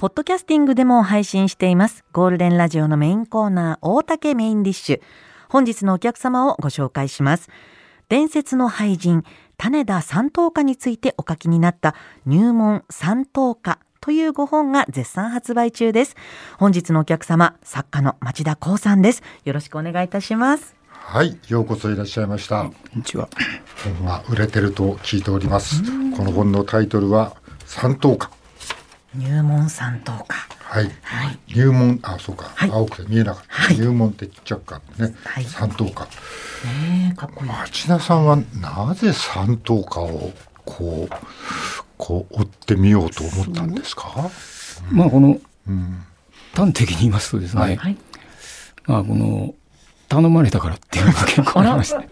ポッドキャスティングでも配信していますゴールデンラジオのメインコーナー大竹メインディッシュ本日のお客様をご紹介します伝説の俳人種田三等家についてお書きになった入門三等家というご本が絶賛発売中です本日のお客様作家の町田光さんですよろしくお願いいたしますはい、ようこそいらっしゃいました。こんにちは。本が売れてると聞いております。この本のタイトルは三等家。入門三等家はい。はい入門、あ、そうか。はい青くて見えなかった。はい入門ってちっちゃくかね。はい三等家。ねえかっこいい町田さんはなぜ三等家をこう、こう追ってみようと思ったんですか？まあこのうん。端的に言いますとですね、はいはいまあこの頼まれたからっていうのが結構ありまして、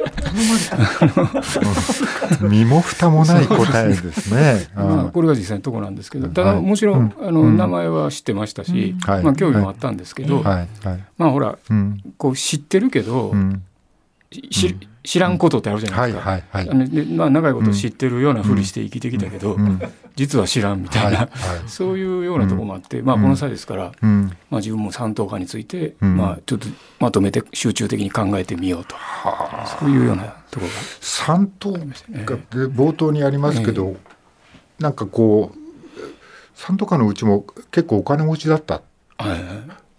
身も蓋もない答えですね。これが実際のところなんですけど、ただはいもちろん、うん。あのうん。名前は知ってましたし、まあ興味もあったんですけど。まあほらうん。こう知ってるけど、うん。し知らんことってあるじゃなはいいですか。あ。のでまあ、長いこと知ってるようなふりして生きてきたけど、うん。実は知らんみたいな、そういうようなところもあって、まあ、うん。この際ですから、うん。まあ、自分も三等家について、うん。まあ、ちょっとまとめて集中的に考えてみようと、はあ。そういうようなところが。三等ありましたね。で冒頭にありますけど、なんかこう三等家のうちも結構お金持ちだった。は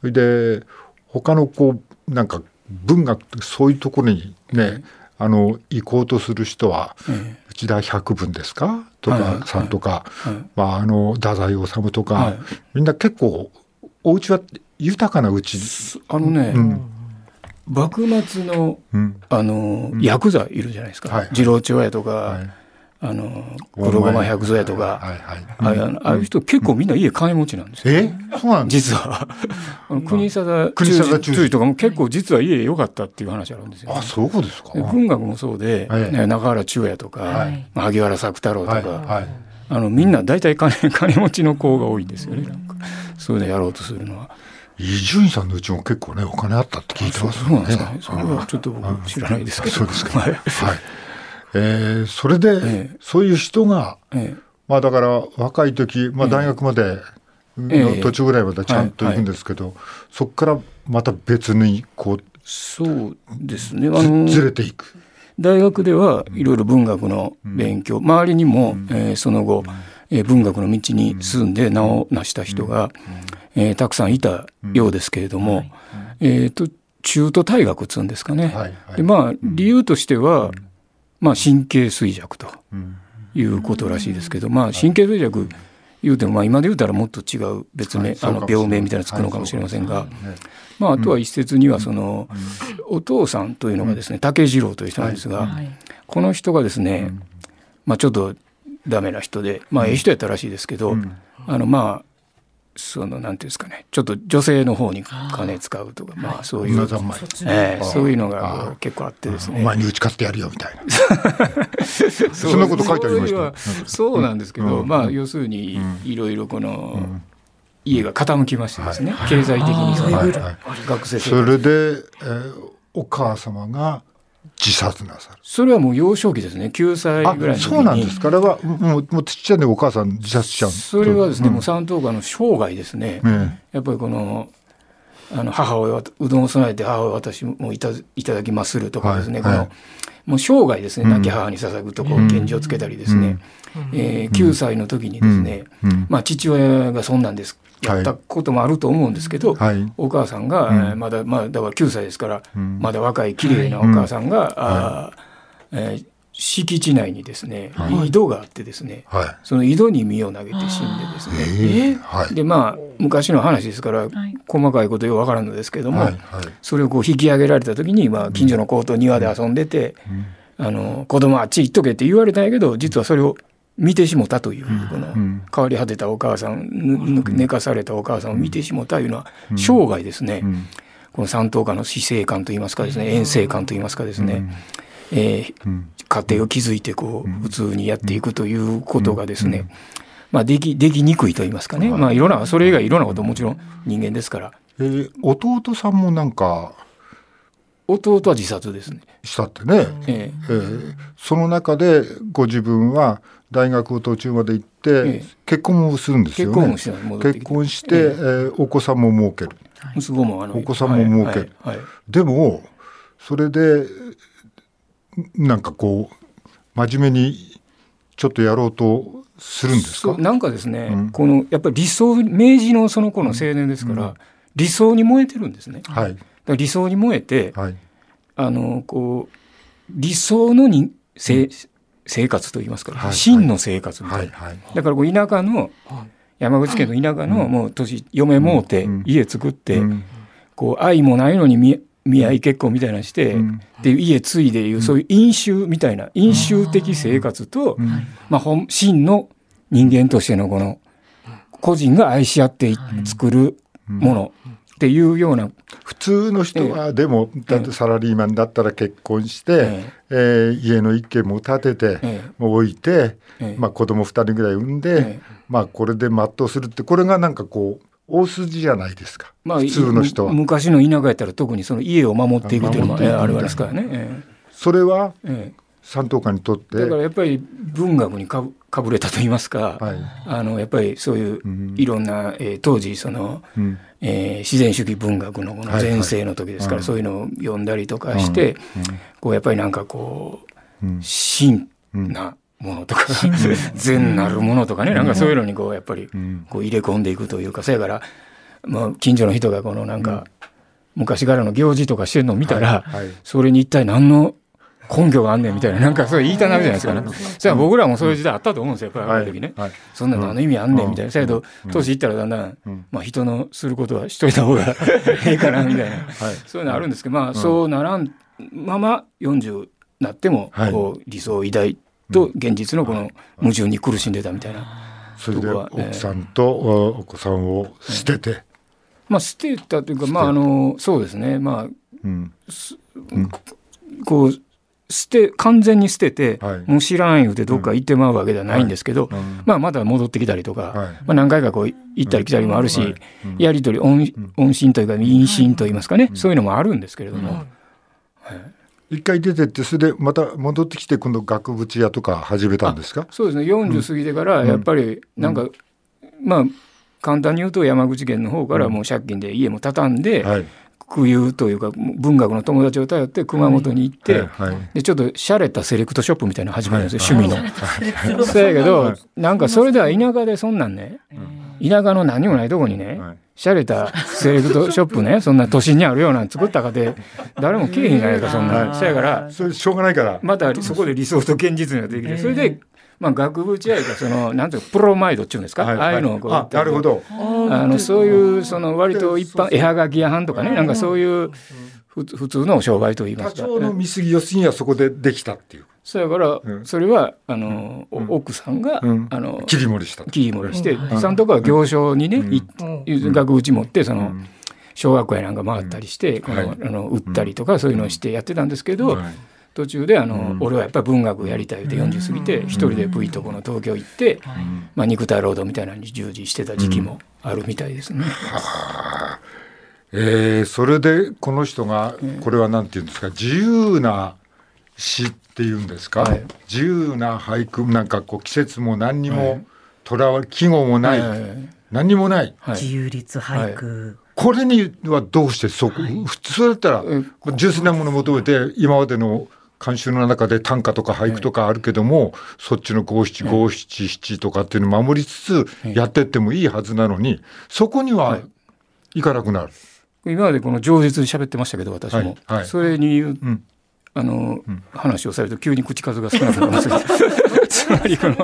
い。で他のこうなんか文学そういうところにね、あの行こうとする人はえ内田百聞ですか？とかさんとか、はい。まあ、あの太宰治とか、はい。みんな結構お家は豊かなうち、あのね、うん。幕末のうん。あの、ヤクザいるじゃないですか、次郎長屋とか、はい、あの黒駒百蔵屋とか、はいはいああいうああいう人結構みんな家金持ちなんですよ。え？そうなんです実は。国定国定忠治忠治とかも結構実は家良かったっていう話あるんですよ、あそうですか？で文学もそうで、はいね中原中也とか、萩原作太郎とか、あのみんな大体金 金持ちの子が多いんですよね。なんかそういうのやろうとするのは。伊集院さんのうちも結構ねお金あったって聞いてますそうなんですかね。ね。それはちょっと僕知らないですけど。そうですか。はい。はい。えーそれで、ええ。そういう人がええ。まあだから若い時、まあ大学までの途中ぐらいまでちゃんと行くんですけど、そこからまた別にこうそうですね。あずれていく。大学ではいろいろ文学の勉強、周りにも、えーその後、えー文学の道に進ん。で名を成した人が、えーたくさんいたようですけれども、えーと中途退学っつうんですかね。はいはい。でまあ理由としては、まあ、神経衰弱とうん。いうことらしいですけど、まあ、神経衰弱言うても、まあ、今で言うたらもっと違う別名、あの病名みたいなのつくのかもしれませんが、まあ、あとは一説にはその、お父さんというのがですね竹次郎という人なんですが、はい。この人がですね、まあ、ちょっとダメな人で、まあ、ええ人やったらしいですけど、ん。あのまあそのなんていうんですかね。ちょっと女性の方に金使うとかまあそういう、ええそういうのあが結構あってですね。お前に打ち勝ってやるよみたいな。そんなこと書いてありました。そうなんですけど、うん。まあ要するにいろいろこの、家が傾きましてですね、経済的にその、はい。はい。学生生そ活れで、えーお母様が自殺なさる。それはもう幼少期ですね。9歳あぐらいの時に。そうなんですか。あれはもうもうちっちゃいんでお母さん自殺しちゃう。それはですね、うん。もう三等家の生涯ですね、ねやっぱりこのあの母親はうどんを備えて母親私もいたいただきまするとかですね、はいはい。このもう生涯ですね。うん。亡き母に捧ぐとこう献辞をつけたりですね、えー9歳の時にですね、うん。まあ、父親がそんなんですやったこともあると思うんですけど、はい。お母さんが、うん。えーまだまあだから9歳ですから、うん。まだ若い綺麗なお母さんが、あーえー敷地内にですね、井戸があってですねはい。その井戸に身を投げて死んでですね。ええはい。でまあ昔の話ですから、い。細かいことよくわからんのですけども、はい。はい。それをこう引き上げられた時に、まあ、近所の子と庭で遊んでて、あの子供あっち行っとけって言われたんやけど実はそれを見てしもたという、このん。変わり果てたお母さん寝かされたお母さんを見てしもたいうのは生涯ですね、ん。この三等家の死生観といいますかですね。遠征観といいますかですね、えーん。家庭を築いてこう普通にやっていくということがですね、まあ、できできにくいと言いますかね、まあ、いろんなそれ以外いろんなこともちろん人間ですから。えー弟さんもなんか弟は自殺ですね。したってね、ええ。ーその中でご自分は大学を途中まで行って、ええ。結婚もするんですよね。結婚もして結婚して、えーお子さんも設ける。息子もあのお子さんも儲ける。はいはいはい。でもそれでなんかこう真面目にちょっとやろうとするんですか？なんかですね、うん。このやっぱり理想明治のその子の青年ですから、理想に燃えてるんですね。はい。ら理想に燃えて、はい。あのこう理想のにせ、生活といいますか、はい真の生活みたいな。はいはい。だからこう田舎の山口県の田舎のもう年嫁もうてうん。家作って、うん。こう愛もないのに見見合い結婚みたいなのして、うん。で家継いでいうそういう飲酒みたいな飲酒的生活と、うん。まあ、本真の人間としてのこの個人が愛し合ってい作るものっていうような、普通の人はでもだってサラリーマンだったら結婚して、えー家の一軒も建てて、えもう置いて、ええ。まあ、子供二人ぐらい産んで、ええ。まあ、これで全うするってこれがなんかこう大筋じゃないですか、まあ、普通の人は。む昔の田舎やったら特にその家を守っていくというのもあるわけですからね。え。それはええ三等間にとって。えだからやっぱり文学にかぶかぶれたと言いますか、はい。あのやっぱりそういううん。いろんな、えー当時その、うん。えー自然主義文学のこのはいはい。前世の時ですから、うん。そういうのを読んだりとかして、こうやっぱりなんかこううん。真なものとか、善なるものとかね、なんかそういうのにこうやっぱりうん。こう入れ込んでいくというかそやから、まあ、近所の人がこのなんか、昔からの行事とかしてるのを見たら、はい。はい。それに一体何の根拠があんねんみたいななんかそう言いたなるじゃないですかね。それは僕らもそういう時代あったと思うんですよやっぱりある時ね。はい。そんな何の意味あんねんみたいな。うんだけどうん。年いったらだんだん、うん。まあ、人のすることはしといた方がええかなみたいな、はい。そういうのあるんですけど、まあ、そうならんまま40なっても、はいこう理想を抱いと現実のこの矛盾に苦しんでたみたいな。それでとこは奥さんとおお子さんを捨てて、まあ、捨てたというか、まあ、あのそうですね、まあ、うん。こう捨て完全に捨てて、はい。もう知らん言うてどっか行ってまうわけではないんですけど、うん。まあ、まだ戻ってきたりとか、はい。まあ、何回かこう行ったり来たりもあるし、はい。うん。やり取り音音信というか音信といいますかね、そういうのもあるんですけれども、一回出てってそれでまた戻ってきて今度額縁屋とか始めたんですか？そうですね。40過ぎてからやっぱりなんか、まあ簡単に言うと山口県の方からもう借金で家も畳んで、はい空輸というか文学の友達を頼って熊本に行って、はいはいでちょっと洒落たセレクトショップみたいなの始まるんですよ、はい趣味の。そうやけど、なんかそれでは田舎でそんなんね、田舎の何もないとこにね、はい。洒落たセレクトショップねそんな都心にあるようなの作ったかで誰も来えへんじゃないかそんな。そやからそれしょうがないから、またそこで理想と現実ができてそれで、まあ、額縁やいうかその なんていうかプロマイドっていうんですか、はいああいうのをこうあなるほど。あのそういうその割と一般絵はがき屋はんとかねなんかそういうふ普通の商売といいますか。多少の見過ぎ要するにはそこでできたっていう。そやからうん。それはあの、お奥さんが、うん。あの切り盛りした。切り盛りして、さんとこは行商にね、い額縁持ってその、小学校やなんか回ったりして、このはい。あの売ったりとかそういうのをしてやってたんですけど、はい途中であの、俺はやっぱり文学やりたいって40過ぎて一人で V とこの東京行って、まあ、肉体労働みたいなのに従事してた時期もあるみたいですね。えーそれでこの人がこれはなんていうんですか自由な詩っていうんですか、はい。自由な俳句なんかこう季節も何にもとらわれ季語もない、何にもない。はい。自由律俳句、これにはどうしてそこ、普通だったらえ純粋なものを求めて今までの慣習の中で短歌とか俳句とかあるけども、そっちの五七五七七とかっていうのを守りつつやってってもいいはずなのにそこにはい。かなくなる。今までこの饒舌に喋ってましたけど私も、はい。はい。それに言ううん。あの、話をされると急に口数が少なくなります。つまりこの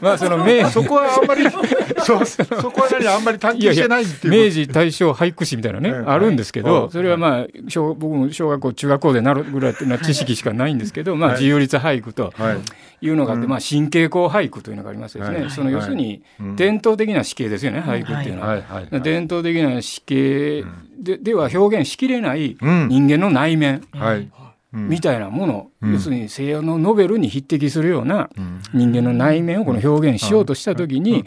まあその明そこはあんまり そそこは何あんまり探求してないっていう明治大正俳句史みたいなね、ええ。あるんですけはい。どそれはまあ小僕も小学校中学校でなるぐらいな知識しかないんですけど、まあ、はい自由律俳句とはい。いうのがあって、まあ、神経項俳句というのがありますでその要するにうん。伝統的な詩形ですよね、俳句っていうのは。伝統的な詩形ででは表現しきれないうん。人間の内面みたいなもの、うん。要するに西洋のノベルに匹敵するようなうん。人間の内面をこの表現しようとした時に、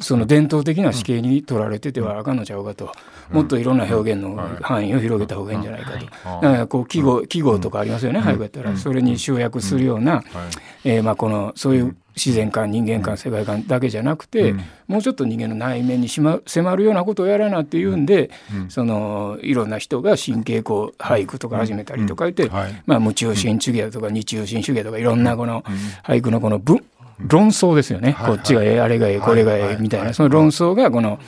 その伝統的な死刑に取られててはあかんのちゃうかと、もっといろんな表現の範囲を広げた方がいいんじゃないかと、だからこう記号記号とかありますよね、俳句やったらそれに集約するような、えー、まあこのそういう自然観人間観世界観だけじゃなくて、もうちょっと人間の内面にし、ま、迫るようなことをやらなっていうんで、そのいろんな人が神経こう俳句とか始めたりとか言って、まあ、無中心主義だとか日中心主義だとかいろんなこの俳句のこの文論争ですよね、こっちがええあれがええこれがええみたいな。その論争がこの、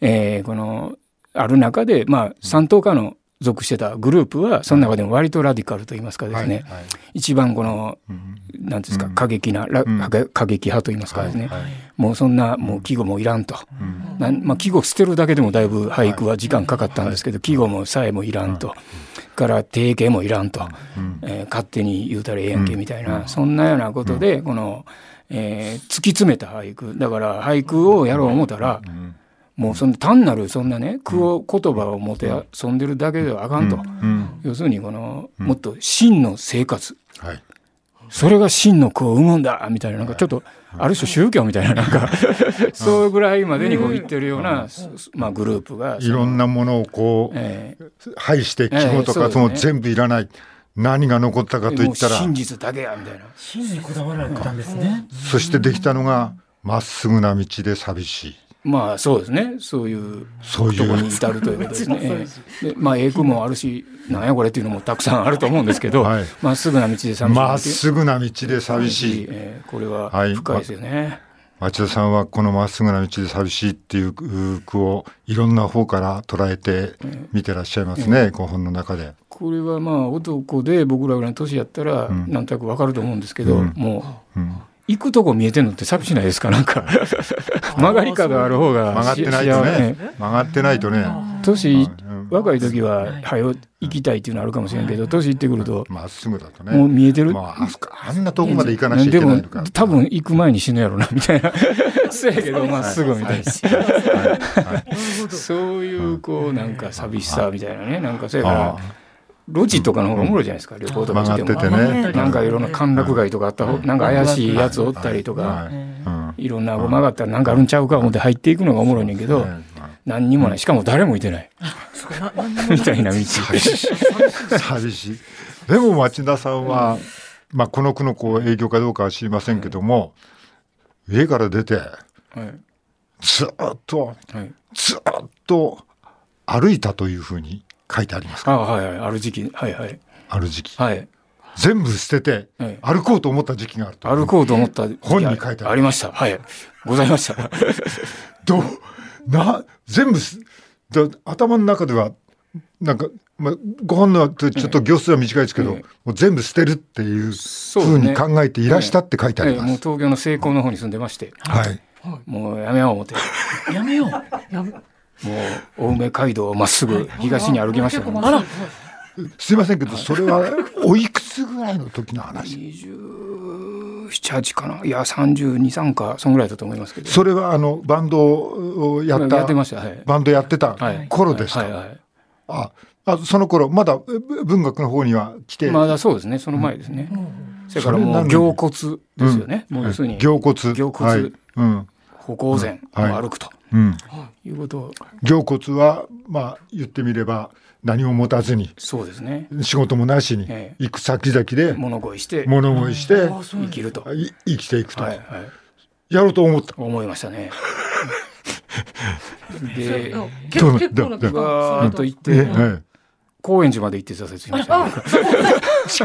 えー、このある中でまあ三等家の属してたグループはその中でも割とラディカルといいますかですね、はいはい、一番この何ですか過激な、うん、過激派といいますかですね、はいはい、もうそんなもう季語もいらんと、うん、まあ、季語捨てるだけでもだいぶ俳句は時間かかったんですけど季語もさえもいらんと。から定型もいらんと、えー、勝手に言うたらええやんけみたいな、そんなようなことでこの、えー、突き詰めた俳句。だから俳句をやろう思ったら、もうその単なるそんなね句を言葉をもて遊んでるだけではあかんと、要するにこのもっと真の生活、はい、それが真の句を生むんだみたいななんかちょっとある種宗教みたいななんか そうぐらいまでにこう言ってるような、まあ、グループがいろんなものをこう、えー、排して記号とかその全部いらない。何が残ったかといったら真実だけやみたいな。真にこだわられたんですね。そしてできたのがまっすぐな道で寂しい。まあそうですね。そういうところに至るということですね。でまあ英語もあるしなんやこれっていうのもたくさんあると思うんですけどま、はい、っすぐな道で寂しい。まっすぐな道で寂しい、えー、これは深いですよね。はい町田さんはこのまっすぐな道で寂しいっていう句をいろんな方から捉えて見てらっしゃいますね、えー、本の中で。これはまあ男で僕らぐらいの年やったらなんとなくわかると思うんですけど、うん、もう、うん。行くとこ見えてるのって寂しないですか？なんか。曲がり角ある方が曲がってないとね。曲がってないとね。年若い時は早行きたいっていうのあるかもしれんけど年いってくるとまっすぐだとね。もう見えてる、まあ、あんな遠くまで行かなきゃいけないのか。多分行く前に死ぬやろなみたいな。そうやけどまっすぐみたいな。そういうこうなんか寂しさみたいなね。なんかそうやから路地とかの方がおもろいじゃないですか、旅行とかしても。ね、なんかいろんな歓楽街とかあったなんか怪しいやつおったりとか、い。ろんな曲がったらなんかあるんちゃうか思って入っていくのがおもろいねんけど、何にもない。しかも誰もいてない。みたいな道。寂しい。でも町田さんは、まあこの区のこう営業かどうかは知りませんけども、家から出て、ずっと、ずっと歩いたというふうに書いてありますか？あはいはい。ある時期。はいはい。ある時期。はい。全部捨てて歩こうと思った時期があると、歩こうと思った本に書いてありました。はい。ございました。どうな全部だ頭の中ではなんか、まあ、ご本のちょっと行数は短いですけど、ええ、もう全部捨てるっていうふうに考えていらしたって書いてあります。え、もう東京の成功の方に住んでまして、はい、もうやめよう思って。やめよう。やめもう青梅街道をまっすぐ東に歩きましたね、あら。すいませんけどそれはおいくつぐらいの時の話？27かな。いや323かそんぐらいだと思いますけど。それはあのバンドをやったやってました、はい、バンドやってた頃ですか、はいはいはい、ああその頃まだ文学の方には来て？まだそうですねその前ですね、うん、それからもう凝骨ですよね、うん、もう要するに凝骨。凝骨、はい、うん、歩行前を歩くと、うん、いうこと凝骨はまあ言ってみれば何も持たずにそうですね。仕事もなしに、行く先々で物乞いして物乞いして生きると。生きていくと、はいはい、やろうと思った。思いましたね。で結構なガーッと行って、はい高円寺まで行って挫折しました、ね。近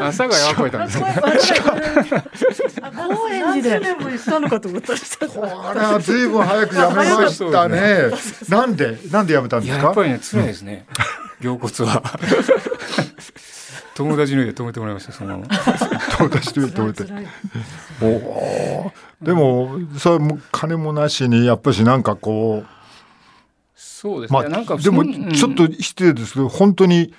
朝がやばいたんです。高円寺で。も行ったのかと思った。これはずいぶん早くやめましたね。なんでなんでやめたんですか？やっぱりね辛いですね。凝骨は。友達の家止めてもらいましたその友達の家止めて。おお。でもそれも金もなしにやっぱしなんかこう。そうですね、まあ、なんかでもちょっと失礼ですけど、本当に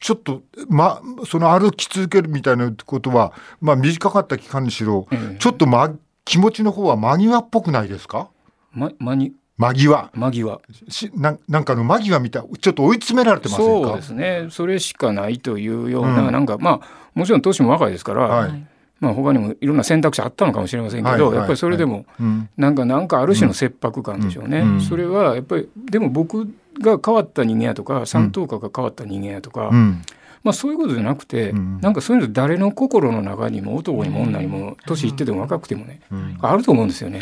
ちょっと、ま、その歩き続けるみたいなことは、まあ、短かった期間にしろ、えー、ちょっと、ま、気持ちの方は間際っぽくないですか、ま、間に。間際。間際。しななんかの間際みたいちょっと追い詰められてませそうですね。それしかないというような、うん、なんかまあもちろん年も若いですから、はい、まあ他にもいろんな選択肢あったのかもしれませんけど、はいはいやっぱりそれでもうん。なんかなんかある種の切迫感でしょうね。うん。うん。それはやっぱりでも僕が変わった人間やとか三等家が変わった人間やとか、うん。まあそういうことじゃなくて、うん。なんかそういうの誰の心の中にも男にも女にも年いってても若くてもね、うん。あると思うんですよね。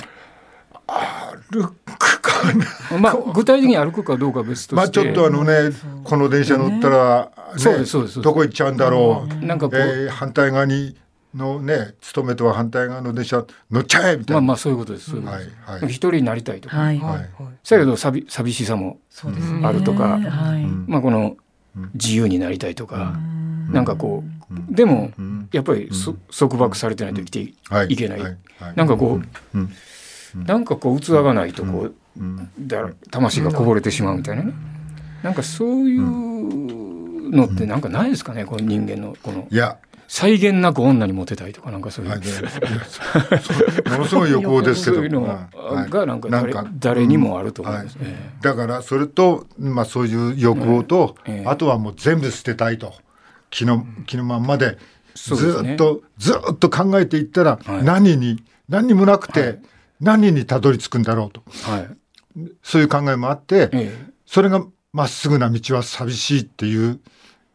ルックかな。まあ具体的に歩くかどうかは別として、まあちょっとあのねこの電車乗ったら、ねそうですそうです。どこ行っちゃうんだろう、なんかこう、えー反対側にのね勤めとは反対側の電車乗っちゃえみたいな、まあまあそういうことです。そういうことはいですはい一人になりたいとか、はい。はだけど寂寂しさもあるとか。まあこのうん。自由になりたいとか、なんかこうでもうん。やっぱりそ束縛されてないと生きていはい。いけない。はい。はい。なんかこう、うん。なんかこう器がないとこう、うん。だ魂がこぼれてしまうみたいなね、なんかそういうのってなんかないですかねこの人間のこの。いや際限なく女にモテたいとかなんかそういう、はい、ものすごい欲望ですけどそういうのはいがなんか誰,、誰にもあると思うんですね。だからそれと、まあ、そういう欲望と、ええ。あとはもう全部捨てたいと。気の気のまんまでずっと、ずっと考えていったら、はい。何に何にもなくて、はい。何にたどり着くんだろうと。はい。そういう考えもあって、え。それがまっすぐな道は寂しいっていう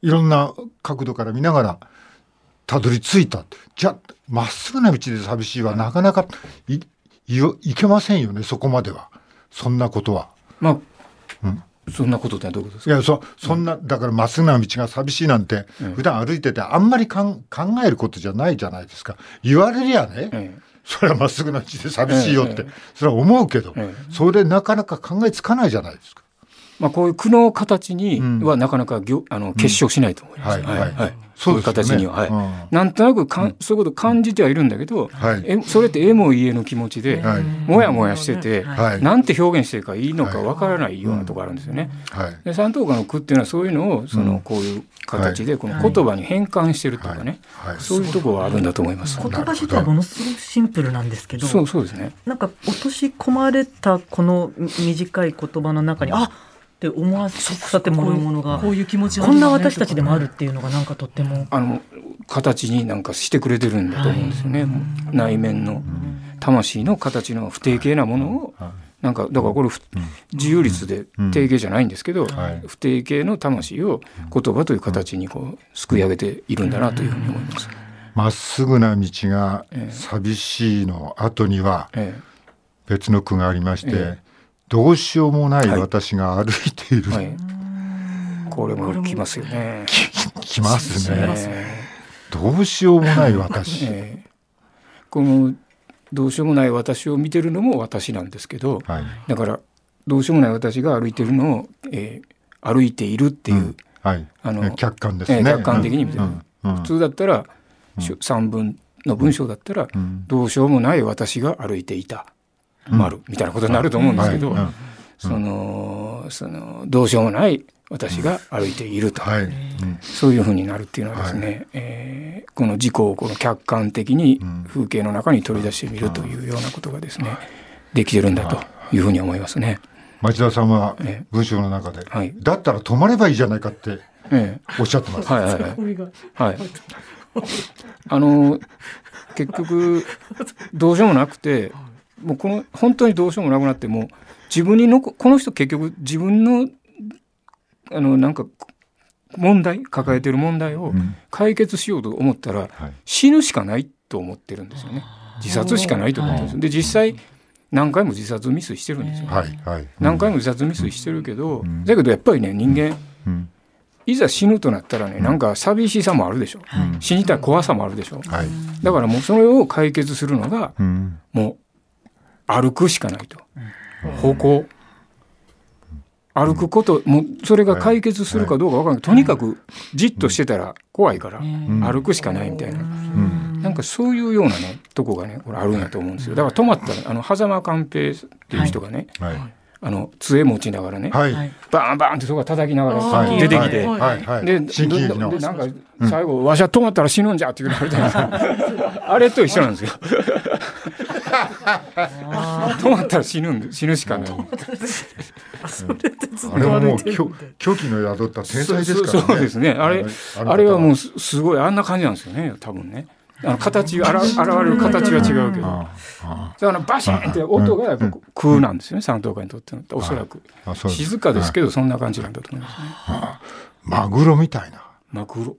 いろんな角度から見ながらたどり着いた。じゃあまっすぐな道で寂しいはなかなかいいけませんよねそこまでは。そんなことは。えまあ、うん。そんなことってどういうことですか？いやそそんなだからまっすぐな道が寂しいなんて、うん普段歩いててあんまりかん考えることじゃないじゃないですか。言われりゃね、ええ。それはまっすぐな道で寂しいよって、ええ。それは思うけど、えそれなかなか考えつかないじゃないですか。まあ、こういう苦の形にうん。はなかなかぎょあの結晶しないと思います。はいはい。そういう形には、はい。うん。なんとなくかん、そういうこと感じてはいるんだけど、はい。えそれってえも言えぬ気持ちで、はい。もやもやしてて、はい。なんて表現していいかいいのかわからないようなところあるんですよね。はい。で三等家の句っていうのはそういうのをその、うん。こういう形でこの言葉に変換してるとかね、はい。はい。そういうところはあるんだと思います。言葉自体はものすごくシンプルなんですけどそうそうですね。なんか落とし込まれたこの短い言葉の中にあって思わせてもらうものがこういう気持ちこんな私たちでもあるっていうのがなんかとっても。あの形になんかしてくれてるんだと思うんですよね。内面の魂の形の不定形なものをなんかだからこれふ自由律で定型じゃないんですけど、はい。不定形の魂を言葉という形にこうすくい上げているんだなというふうに思います。まっすぐな道がええ。寂しいの後にはえ別の句がありまして、えどうしようもないはい。私が歩いている、えはい。これもきますよね。きますね。えどうしようもない 私、このどうしようもない私を見てるのも私なんですけど、はい。だからどうしようもない私が歩いてるのを、えー歩いているっていう、はい。あの客観ですね、ええ客観的に見てる。うん。うん。普通だったら、しゅ三文の文章だったら、うん。どうしようもない私が歩いていた、丸みたいなことになると思うんですけど、そのそのどうしようもない私が歩いていると、はい、うんそういうふうになるっていうのはですね、えーこの自己をこの客観的にうん。風景の中に取り出してみるというようなことがですね、できてるんだとい。うふうに思いますね。町田さんはええ。文章の中で、はい。だったら止まればいいじゃないかってえおっしゃってます、えはいはい。はい。あの結局どうしようもなくて、もうこの本当にどうしようもなくなってもう自分にのここの人結局自分のあのなんか問題抱えてる問題をうん。解決しようと思ったらはい。死ぬしかないと思ってるんですよね。自殺しかないと思ってるんです。で実際何回も自殺未遂してるんですよ。はい。はい。何回も自殺未遂してるけど、ん。だけどやっぱりね人間うん。いざ死ぬとなったらねなんか寂しさもあるでしょ、うん。死にたい怖さもあるでしょ。はい。だからもうそれを解決するのがうん。もう歩くしかないと。方向歩くこともうそれが解決するかどうかわからない。とにかくじっとしてたら怖いからん。歩くしかないみたいな。うん。なんかそういうようなねとこがねこれあるんやと思うんですよ。だから止まったらあの狭間寛平っていう人がね、はいあの杖持ちながらね、はい。はい。バーンバーンってそこが叩きながらはい。出てきて、はい。はい。はい。ででなんか最後、わしは止まったら死ぬんじゃって言われたじゃないですか あれと一緒なんですよ。止まったら死ぬんで死ぬしかない。あれはもう歩いてる狂狂気の宿った天才ですからね。そうそうですね。あれあれはもうすすごいあんな感じなんですよね多分ねあの形あら現れる形は違うけど。だからバシーンって音がやっぱ空なんですよね。三等間にとってのおそらく。静かですけどそんな感じなんだと思いますね。マグロみたいな。マグロ。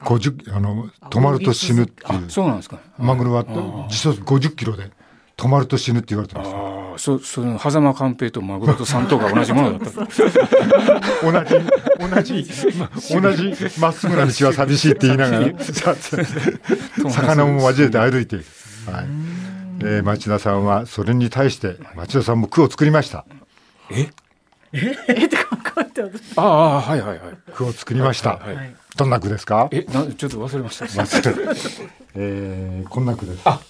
50あの止まると死ぬっていあうそうなんですか。マグロは時速50キロで止まると死ぬって言われてますああそその狭間寛平とマグロと三等が同じものだった。同じ同じま同じまっすぐな道は寂しいって言いながら魚も交えて歩いて。いる、はい。えー町田さんはそれに対して町田さんも句を作りました。え？え？って考えて私ああはいはいはい。句を作りました、はいはいどんな句ですか？えなちょっと忘れました。えーこんな句です。あ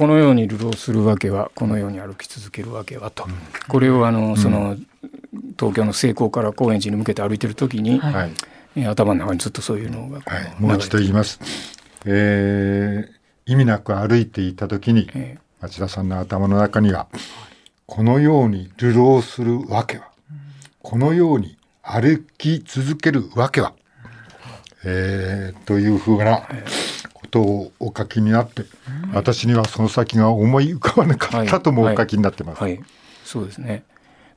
このように流浪するわけはこのように歩き続けるわけはと、これをあのその、東京の西高から高円寺に向けて歩いてる時に、はい。頭の中にずっとそういうのがはい、もう一度言います、えー意味なく歩いていた時にえ町田さんの頭の中にはこのように流浪するわけはこのように歩き続けるわけは、えーというふうなことをお書きになって、私にはその先が思い浮かばなかったともお書きになってます。はい、そうですね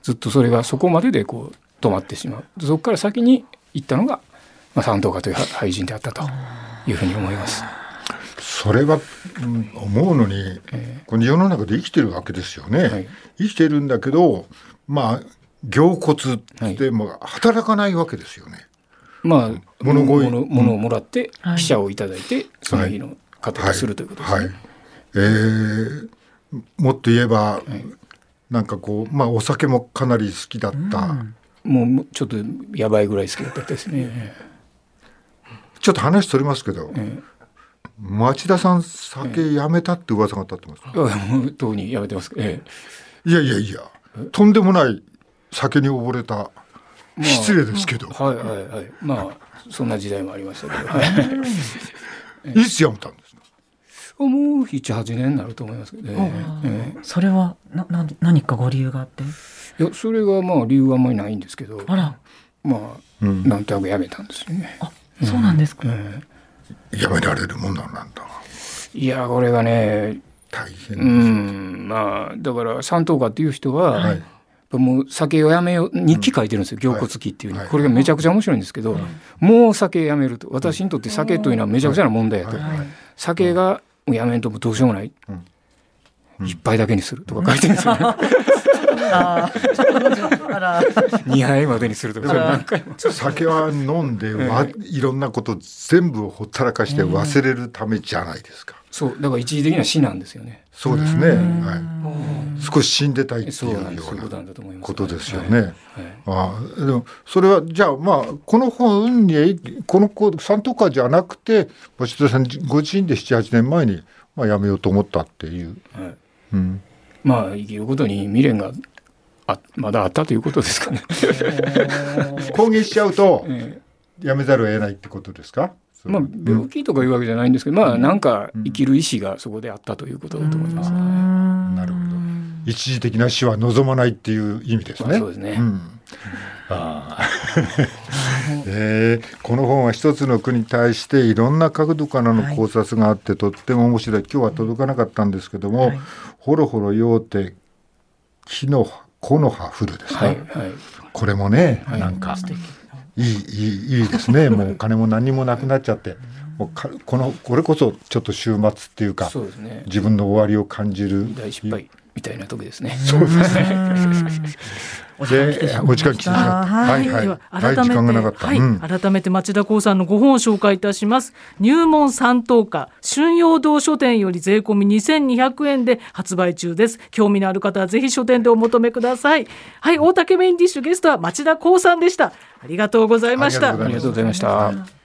ずっとそれがそこまででこう止まってしまうそこから先に行ったのが、まあ、三等家という俳人であったというふうに思います。それは、うん思うのに、この世の中で生きてるわけですよね。はい生きてるんだけどまあ凝骨ってもう働かないわけですよね。まあ物乞い。物物をもらってはい。記者をいただいて、その日の糧とするということですね。はい。えーもっと言えば、なんかこうまあお酒もかなり好きだった、もうちょっとやばいぐらい好きだったですね。ちょっと話それますけど、え町田さん酒やめたって噂が立ってます、えいやもうとうにやめてます。えいやいやいやとんでもない酒に溺れたえまあ失礼ですけど、はいはいはい。まあそんな時代もありましたけど。はい いつやめたんですか？もう七八年になると思いますけど、ねえ。それはなな何かご理由があって？えいやそれがまあ理由はあんまりないんですけど、あら。まあ、うん。なんとなくやめたんですよね。あそうなんですか、えやめられるもんなんだ。えいやこれがね、大変うです、ん。まあだから三等家っていう人は、はいもう酒をやめよう日記書いてるんですよ「凝骨記」っていう、はい。これがめちゃくちゃ面白いんですけど、もう酒やめると私にとって酒というのはめちゃくちゃな問題やと、はい。はい。酒がやめんともどうしようもない、一杯だけにするとか書いてるんですよね あー。あら。二杯までにするとかそれ何回も。酒は飲んでわ、いろんなこと全部をほったらかして忘れるためじゃないですか、そうだから一時的な死なんですよね。そうですね、はい、少し死んでたいっていそううようななんだと思います。ことですよね、はい。ああでもそれはじゃあまあこの本にこの子三等家じゃなくて星田さんご自身で78年前に、まあ、辞めようと思ったっていう、はい。はいうん、まあ生きることに未練があまだあったということですかね。攻撃しちゃうとえ辞めざるを得ないってことですか、えまあ病気とかいうわけじゃないんですけど、まあなんか生きる意志がそこであったということだと思います。なるほど。一時的な死は望まないっていう意味ですね。まあそうですね。ん。ああ えーこの本は一つの句に対していろんな角度からの考察があって、とっても面白い。今日は届かなかったんですけども、はい。ほろほろようて木の木の葉降るですね、はいはい。これもね、はいなんかいいいいいいですね もうお金も何もなくなっちゃってもうかこのこれこそちょっと週末っていうかね。自分の終わりを感じる大失敗みたいな時ですね。そうですね。お時間来てしまいました。はい。はいでは改めて、はい。うん。改めて町田光さんのご本を紹介いたします。入門三等価春陽堂書店より税込み2200円で発売中です。興味のある方はぜひ書店でお求めください。はい大竹メインディッシュゲストは町田光さんでした。ありがとうございました。ありがとうございました。